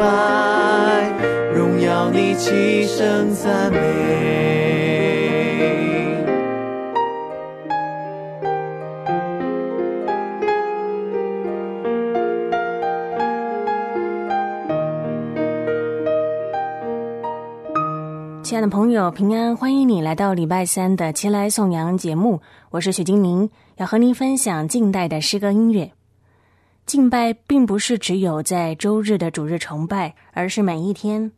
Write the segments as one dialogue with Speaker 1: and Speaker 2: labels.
Speaker 1: 拜，荣耀你，齐声赞美。
Speaker 2: 亲爱的朋友，平安，欢迎你来到礼拜三的《前来颂扬》节目。我是许金宁，要和您分享近代的诗歌音乐。敬拜并不是只有在周日的主日崇拜，而是每一天。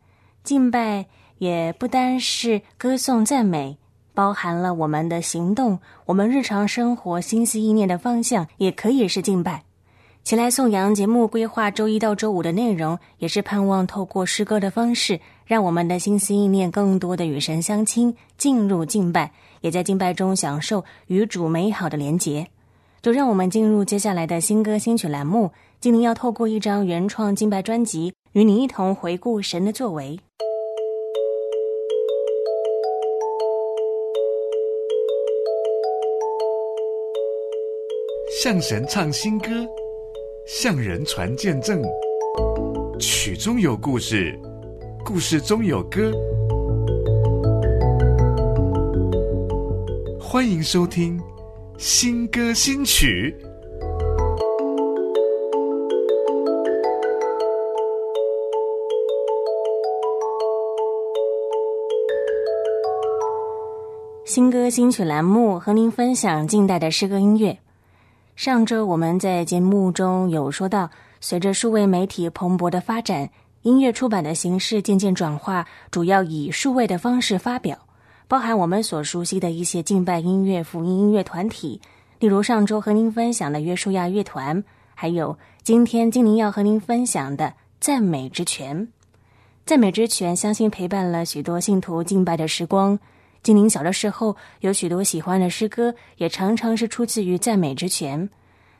Speaker 2: 敬拜也不单是歌颂赞美，包含了我们的行动，我们日常生活心思意念的方向，也可以是敬拜。前来颂扬节目规划周一到周五的内容，也是盼望透过诗歌的方式，让我们的心思意念更多的与神相亲，进入敬拜，也在敬拜中享受与主美好的连结。就让我们进入接下来的新歌新曲栏目。今天要透过一张原创敬拜专辑，与你一同回顾神的作为。
Speaker 3: 向神唱新歌，向人传见证。曲中有故事，故事中有歌。欢迎收听新歌新曲。
Speaker 2: 新歌新曲栏目和您分享近代的诗歌音乐。上周我们在节目中有说到，随着数位媒体蓬勃的发展，音乐出版的形式渐渐转化，主要以数位的方式发表，包含我们所熟悉的一些敬拜音乐、福音音乐团体，例如上周和您分享的约书亚乐团，还有今天精灵要和您分享的赞美之泉。赞美之泉相信陪伴了许多信徒敬拜的时光。精灵小的时候有许多喜欢的诗歌，也常常是出自于赞美之泉。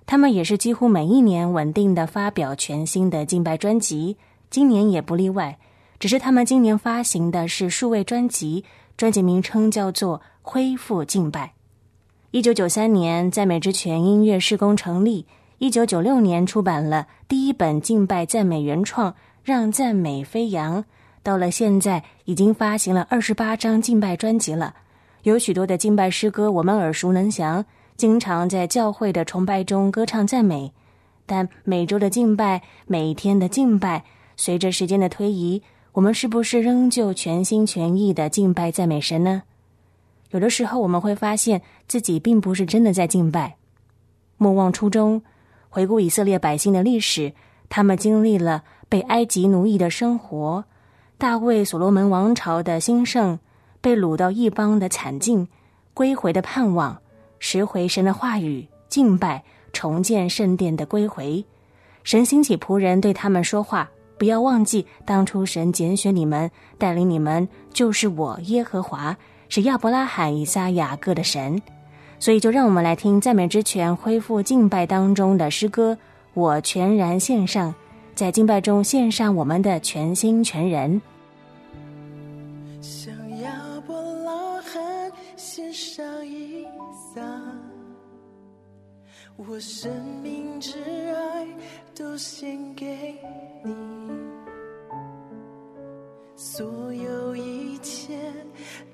Speaker 2: 他们也是几乎每一年稳定的发表全新的敬拜专辑，今年也不例外。只是他们今年发行的是数位专辑，专辑名称叫做《恢复敬拜》。一九九三年，赞美之泉音乐施工成立。一九九六年出版了第一本敬拜赞美原创《让赞美飞扬》。到了现在，已经发行了二十八张敬拜专辑了，有许多的敬拜诗歌我们耳熟能详，经常在教会的崇拜中歌唱赞美。但每周的敬拜，每天的敬拜，随着时间的推移，我们是不是仍旧全心全意的敬拜赞美神呢？有的时候，我们会发现自己并不是真的在敬拜。莫忘初衷，回顾以色列百姓的历史，他们经历了被埃及奴役的生活。大卫、所罗门王朝的兴盛，被掳到异邦的惨境，归回的盼望，拾回神的话语，敬拜，重建圣殿的归回。神兴起仆人对他们说话，不要忘记当初神拣选你们，带领你们，就是我耶和华，是亚伯拉罕、以撒、雅各的神。所以，就让我们来听赞美之泉恢复敬拜当中的诗歌。我全然献上，在敬拜中献上我们的全心全人。
Speaker 1: 我生命之爱都献给你，所有一切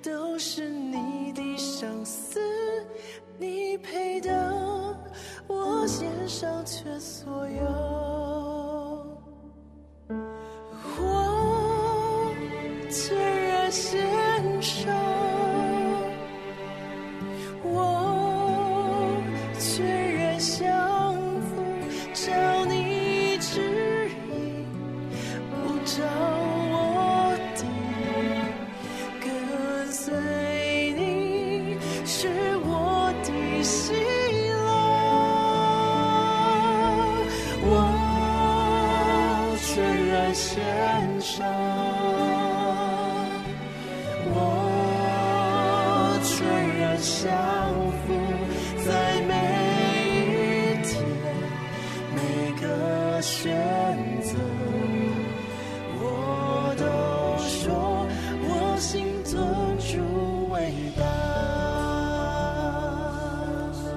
Speaker 1: 都是你的相思，你配得我献上全所有。降服在每一天每个选择，我都说我心尊主伟大。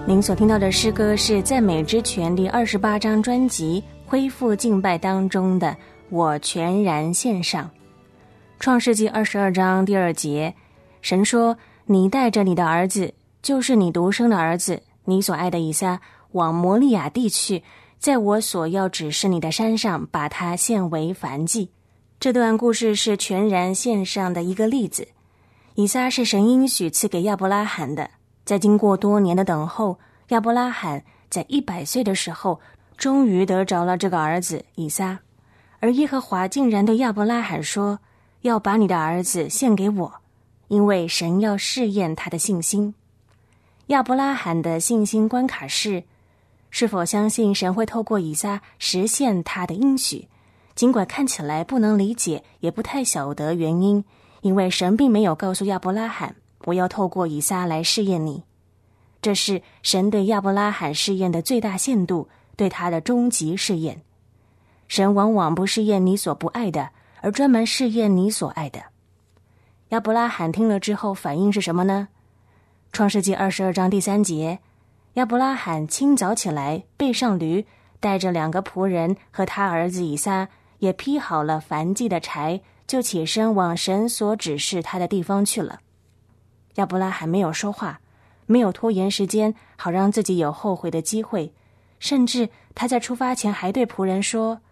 Speaker 2: 您所听到的诗歌是赞美之泉第二十八张专辑《恢复敬拜》当中的《我全然献上》。创世纪二十二章第二节，神说：“你带着你的儿子，就是你独生的儿子，你所爱的以撒，往摩利亚地去，在我所要指示你的山上，把他献为燔祭。”这段故事是全然献上的一个例子。以撒是神应许赐给亚伯拉罕的。在经过多年的等候，亚伯拉罕在一百岁的时候，终于得着了这个儿子以撒。而耶和华竟然对亚伯拉罕说：“要把你的儿子献给我，因为神要试验他的信心。”亚伯拉罕的信心关卡是：是否相信神会透过以撒实现他的应许？尽管看起来不能理解，也不太晓得原因，因为神并没有告诉亚伯拉罕。我要透过以撒来试验你，这是神对亚伯拉罕试验的最大限度，对他的终极试验。神往往不试验你所不爱的，而专门试验你所爱的。亚伯拉罕听了之后反应是什么呢？创世纪二十二章第三节，亚伯拉罕清早起来，背上驴，带着两个仆人和他儿子以撒，也劈好了燔祭的柴，就起身往神所指示他的地方去了。亚伯拉罕没有说话，没有拖延时间，好让自己有后悔的机会。甚至他在出发前还对仆人说：“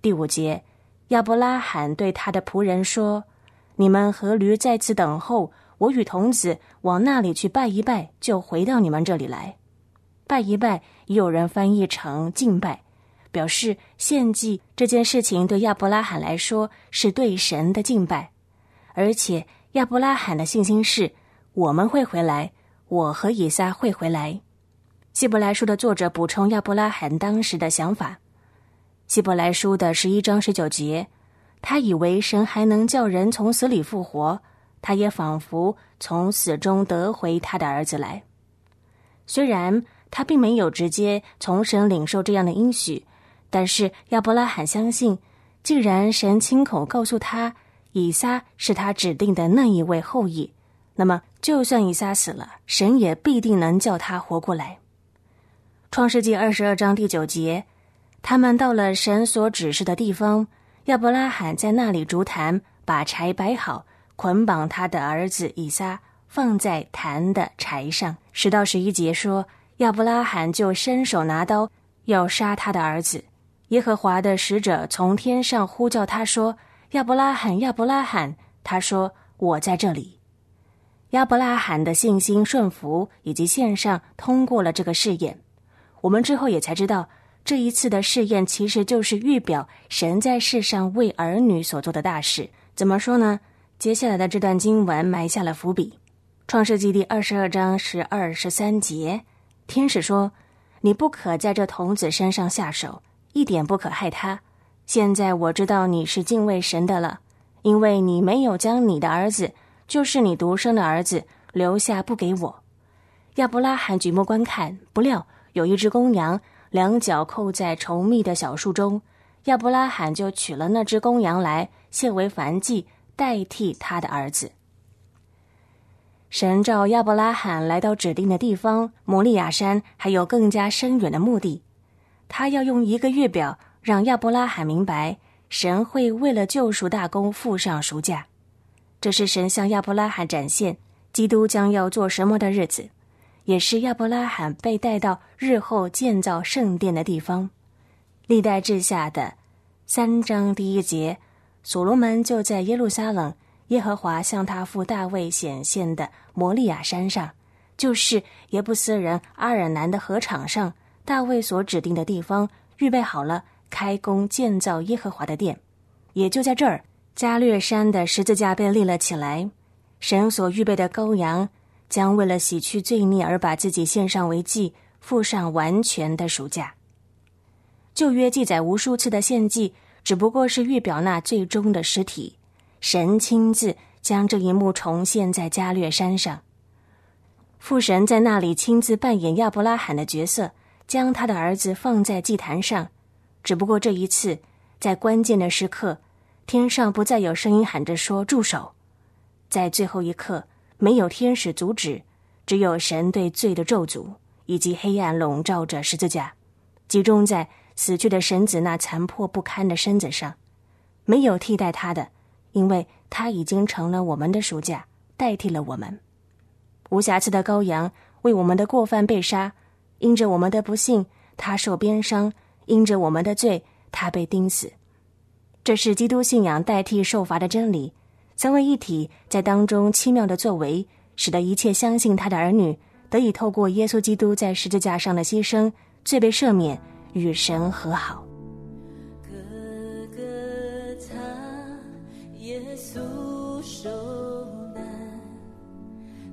Speaker 2: 第五节，亚伯拉罕对他的仆人说：‘你们和驴在此等候，我与童子往那里去拜一拜，就回到你们这里来。’拜一拜，也有人翻译成敬拜，表示献祭这件事情对亚伯拉罕来说是对神的敬拜，而且亚伯拉罕的信心是。”我们会回来，我和以撒会回来。希伯来书的作者补充亚伯拉罕当时的想法。希伯来书的十一章十九节，他以为神还能叫人从死里复活，他也仿佛从死中得回他的儿子来。虽然他并没有直接从神领受这样的应许，但是亚伯拉罕相信，既然神亲口告诉他以撒是他指定的那一位后裔。那么，就算以撒死了，神也必定能叫他活过来。创世纪二十二章第九节，他们到了神所指示的地方，亚伯拉罕在那里竹坛，把柴摆好，捆绑他的儿子以撒，放在坛的柴上。十到十一节说，亚伯拉罕就伸手拿刀要杀他的儿子。耶和华的使者从天上呼叫他说：“亚伯拉罕，亚伯拉罕。”他说：“我在这里。”亚伯拉罕的信心、顺服以及献上通过了这个试验。我们之后也才知道，这一次的试验其实就是预表神在世上为儿女所做的大事。怎么说呢？接下来的这段经文埋下了伏笔。创世纪第二十二章十二、十三节，天使说：“你不可在这童子身上下手，一点不可害他。现在我知道你是敬畏神的了，因为你没有将你的儿子。”就是你独生的儿子留下不给我。亚伯拉罕举目观看，不料有一只公羊，两脚扣在稠密的小树中。亚伯拉罕就取了那只公羊来献为燔祭，代替他的儿子。神召亚伯拉罕来到指定的地方摩利亚山，还有更加深远的目的。他要用一个月表让亚伯拉罕明白，神会为了救赎大功付上赎价。这是神向亚伯拉罕展现基督将要做什么的日子，也是亚伯拉罕被带到日后建造圣殿的地方。历代志下的三章第一节，所罗门就在耶路撒冷，耶和华向他父大卫显现的摩利亚山上，就是耶布斯人阿尔南的河场上，大卫所指定的地方，预备好了开工建造耶和华的殿，也就在这儿。加略山的十字架被立了起来，神所预备的羔羊将为了洗去罪孽而把自己献上为祭，付上完全的赎价。旧约记载无数次的献祭，只不过是预表那最终的尸体。神亲自将这一幕重现在加略山上。父神在那里亲自扮演亚伯拉罕的角色，将他的儿子放在祭坛上。只不过这一次，在关键的时刻，天上不再有声音喊着说“住手”。在最后一刻，没有天使阻止，只有神对罪的咒诅，以及黑暗笼罩着十字架，集中在死去的神子那残破不堪的身子上。没有替代他的，因为他已经成了我们的赎价，代替了我们。无瑕疵的羔羊为我们的过犯被杀，因着我们的不幸，他受鞭伤；因着我们的罪，他被钉死。这是基督信仰代替受罚的真理，三位一体在当中奇妙的作为，使得一切相信他的儿女得以透过耶稣基督在十字架上的牺牲，罪被赦免，与神和好。
Speaker 4: 哥哥他，耶稣受难，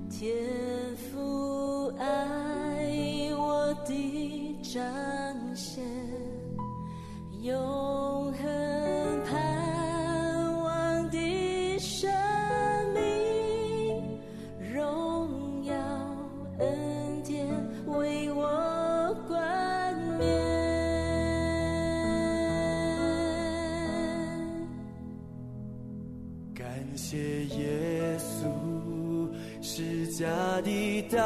Speaker 4: 天父爱我的长谢耶稣施加的大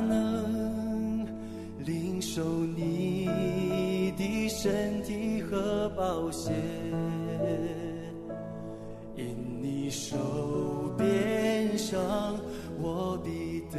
Speaker 4: 能，领受你的身体和宝血，因你手边上，我必得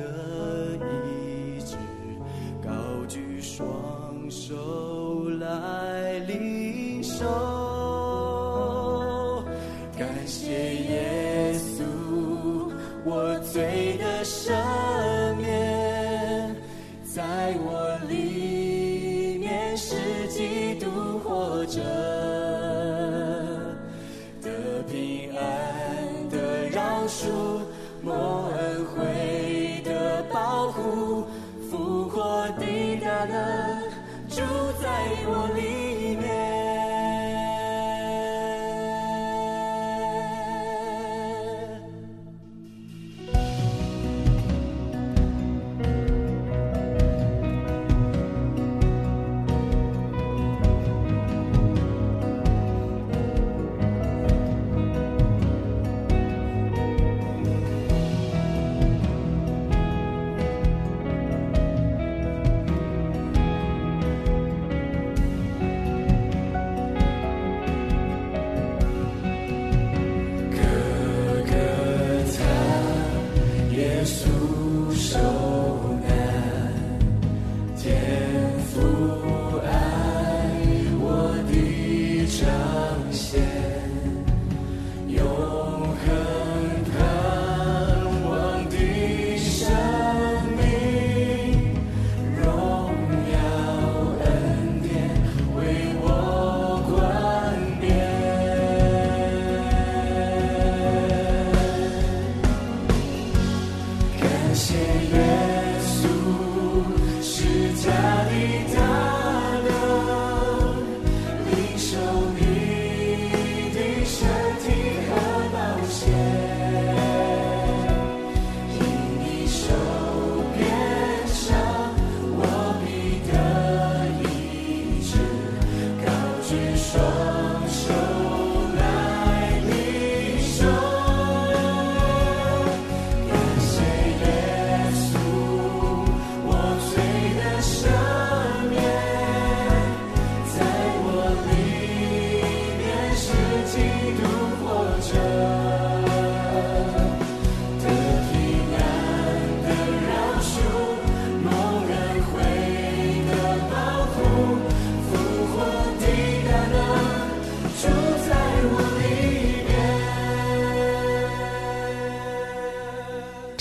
Speaker 4: 滴答的住在我里面。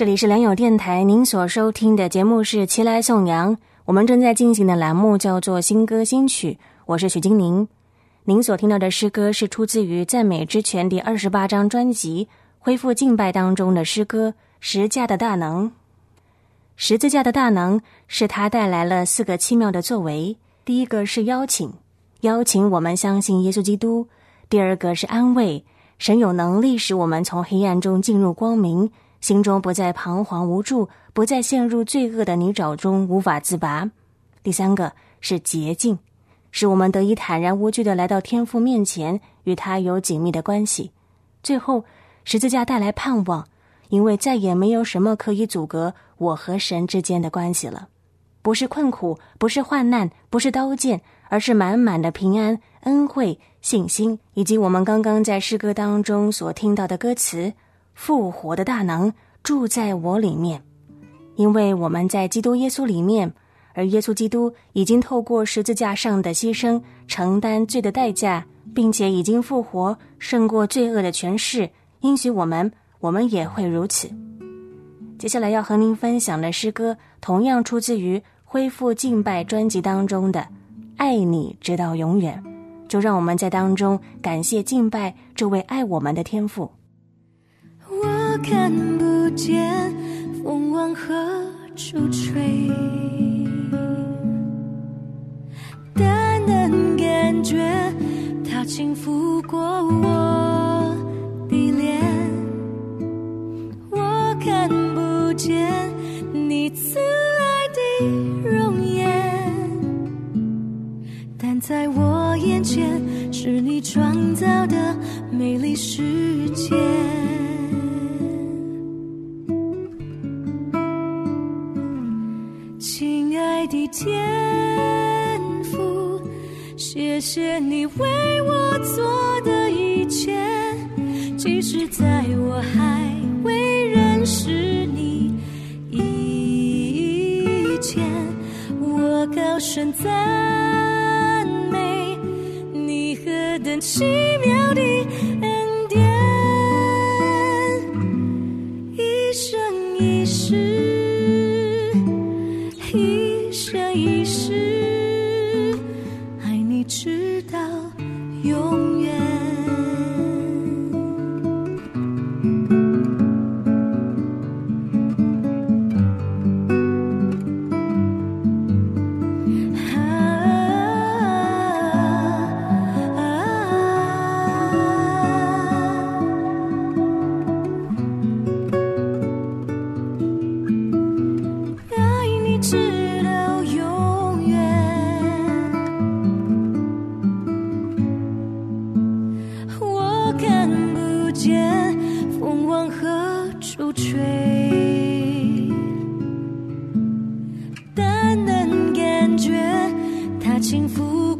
Speaker 2: 这里是良友电台，您所收听的节目是《齐来颂扬》，我们正在进行的栏目叫做“新歌新曲”，我是许金宁。您所听到的诗歌是出自于《赞美之泉》第二十八张专辑《恢复敬拜》当中的诗歌《十架的大能》。十字架的大能是他带来了四个奇妙的作为。第一个是邀请，邀请我们相信耶稣基督，第二个是安慰，神有能力使我们从黑暗中进入光明，心中不再彷徨无助，不再陷入罪恶的泥沼中无法自拔。第三个是洁净，使我们得以坦然无惧的来到天父面前，与他有紧密的关系。最后，十字架带来盼望，因为再也没有什么可以阻隔我和神之间的关系了。不是困苦，不是患难，不是刀剑，而是满满的平安、恩惠、信心，以及我们刚刚在诗歌当中所听到的歌词：“复活的大能住在我里面。”因为我们在基督耶稣里面，而耶稣基督已经透过十字架上的牺牲，承担罪的代价，并且已经复活，胜过罪恶的权势。应许我们，我们也会如此。接下来要和您分享的诗歌，同样出自于。恢复敬拜专辑当中的“爱你直到永远”，就让我们在当中感谢敬拜这位爱我们的天父。
Speaker 1: 我看不见风往何处吹，但能感觉它轻拂过我的脸。我看不见你赐来的容颜，但。在我眼前，是你创造的美丽世天赋，谢谢你为我做的一切，即使在我还未认识你以前，我高声赞美你何等。奇妙感觉他轻抚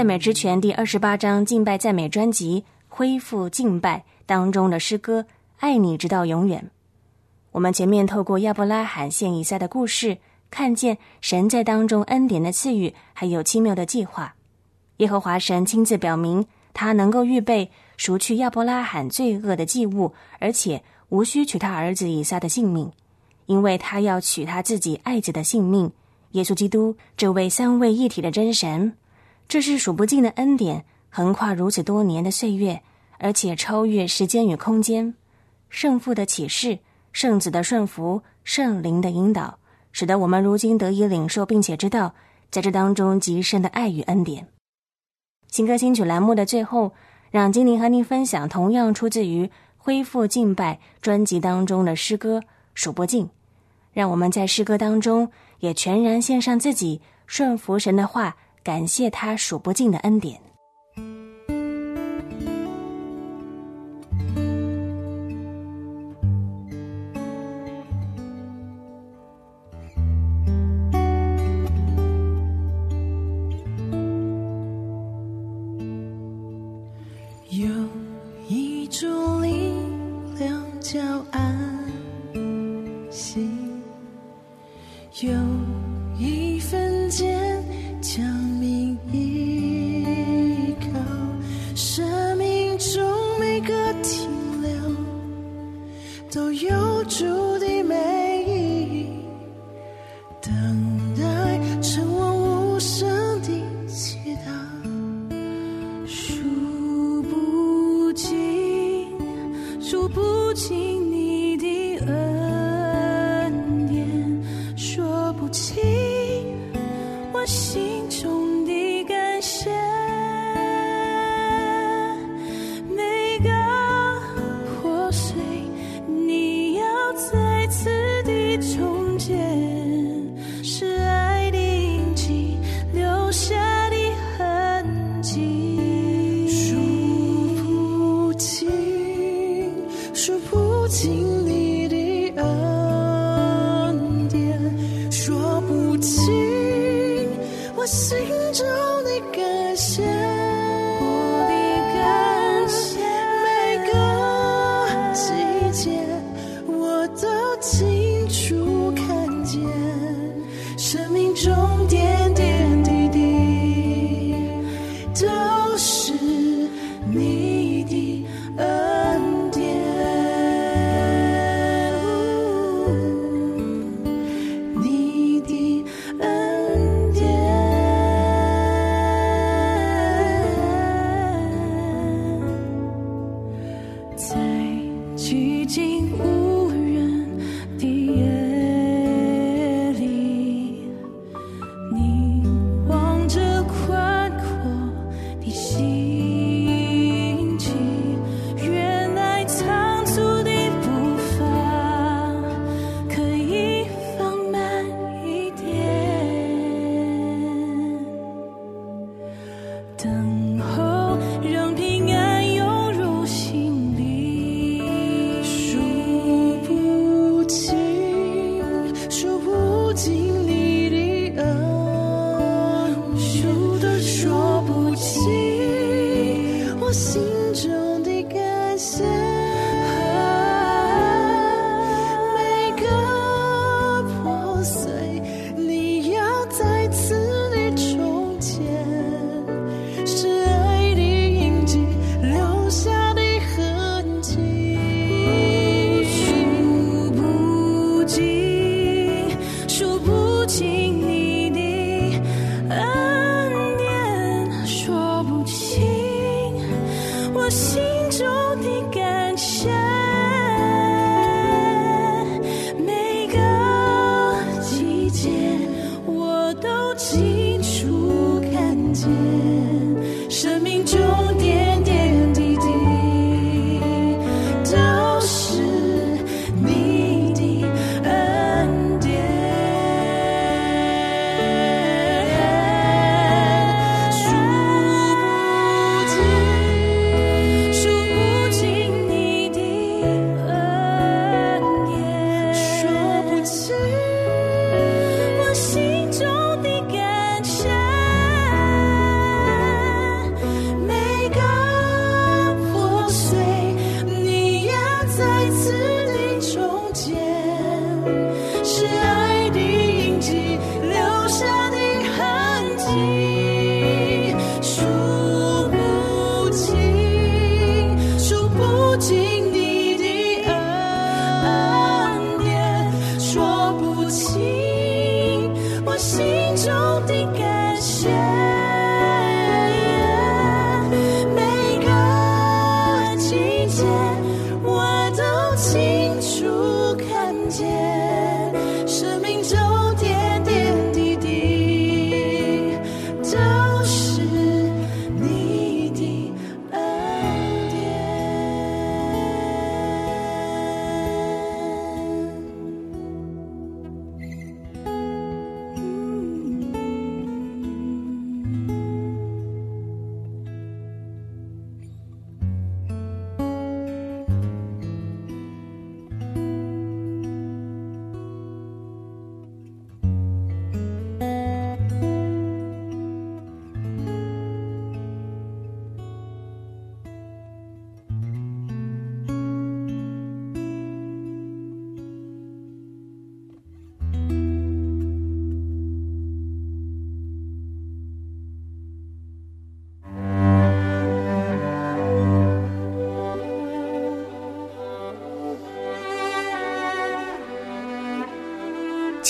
Speaker 1: 赞美之泉第二十八章敬拜赞美专辑《恢复敬拜》当中的诗歌《爱你直到永远》。我们前面透过亚伯拉罕献以撒的故事，看见神在当中恩典的赐予，还有奇妙的计划。耶和华神亲自表明，他能够预备赎去亚伯拉罕罪恶的祭物，而且无需取他儿子以撒的性命，因为他要取他自己爱子的性命。耶稣基督这位三位一体的真神。这是数不尽的恩典，横跨如此多年的岁月，而且超越时间与空间。圣父的启示，圣子的顺服，圣灵的引导，使得我们如今得以领受，并且知道在这当中极深的爱与恩典。新歌新曲栏目的最后，让精灵和您分享同样出自于《恢复敬拜》专辑当中的诗歌《数不尽》，让我们在诗歌当中也全然献上自己，顺服神的话。感谢他数不尽的恩典。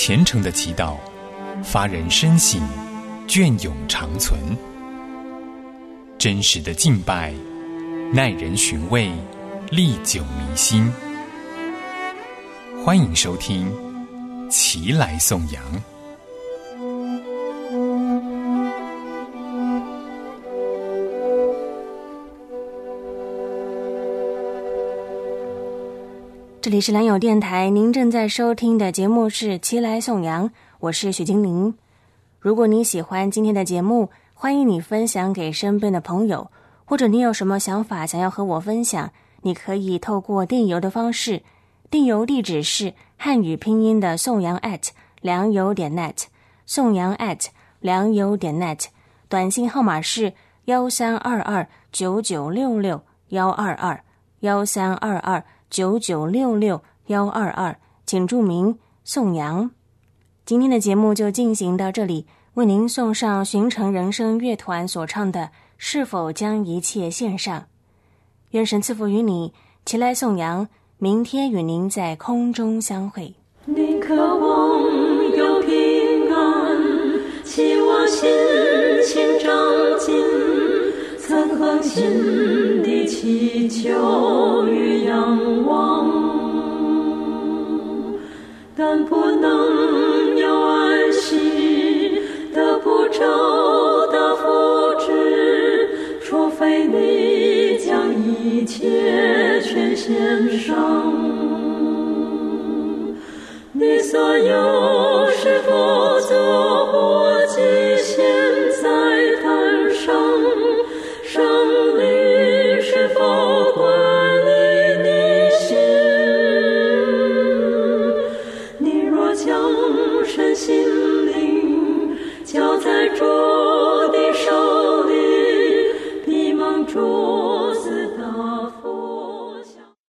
Speaker 5: 虔诚的祈祷，发人深省，隽永长存。真实的敬拜，耐人寻味，历久弥新。欢迎收听《齐来颂扬》。
Speaker 2: 这里是良友电台，您正在收听的节目是《齐来颂扬》，我是许金玲。如果你喜欢今天的节目，欢迎你分享给身边的朋友，或者你有什么想法想要和我分享，你可以透过电邮的方式，电邮地址是汉语拼音的颂扬 at 良友点 net，颂扬 at 良友点 net，短信号码是幺三二二九九六六幺二二幺三二二。九九六六幺二二，请注明宋阳。今天的节目就进行到这里，为您送上寻城人生乐团所唱的《是否将一切献上》。愿神赐福于你，齐来颂扬。明天与您在空中相会。
Speaker 1: 你渴望有平安，期望心情长进，曾恒心祈求与仰望，但不能有安息，得不着的福祉，除非你将一切全献上。你所有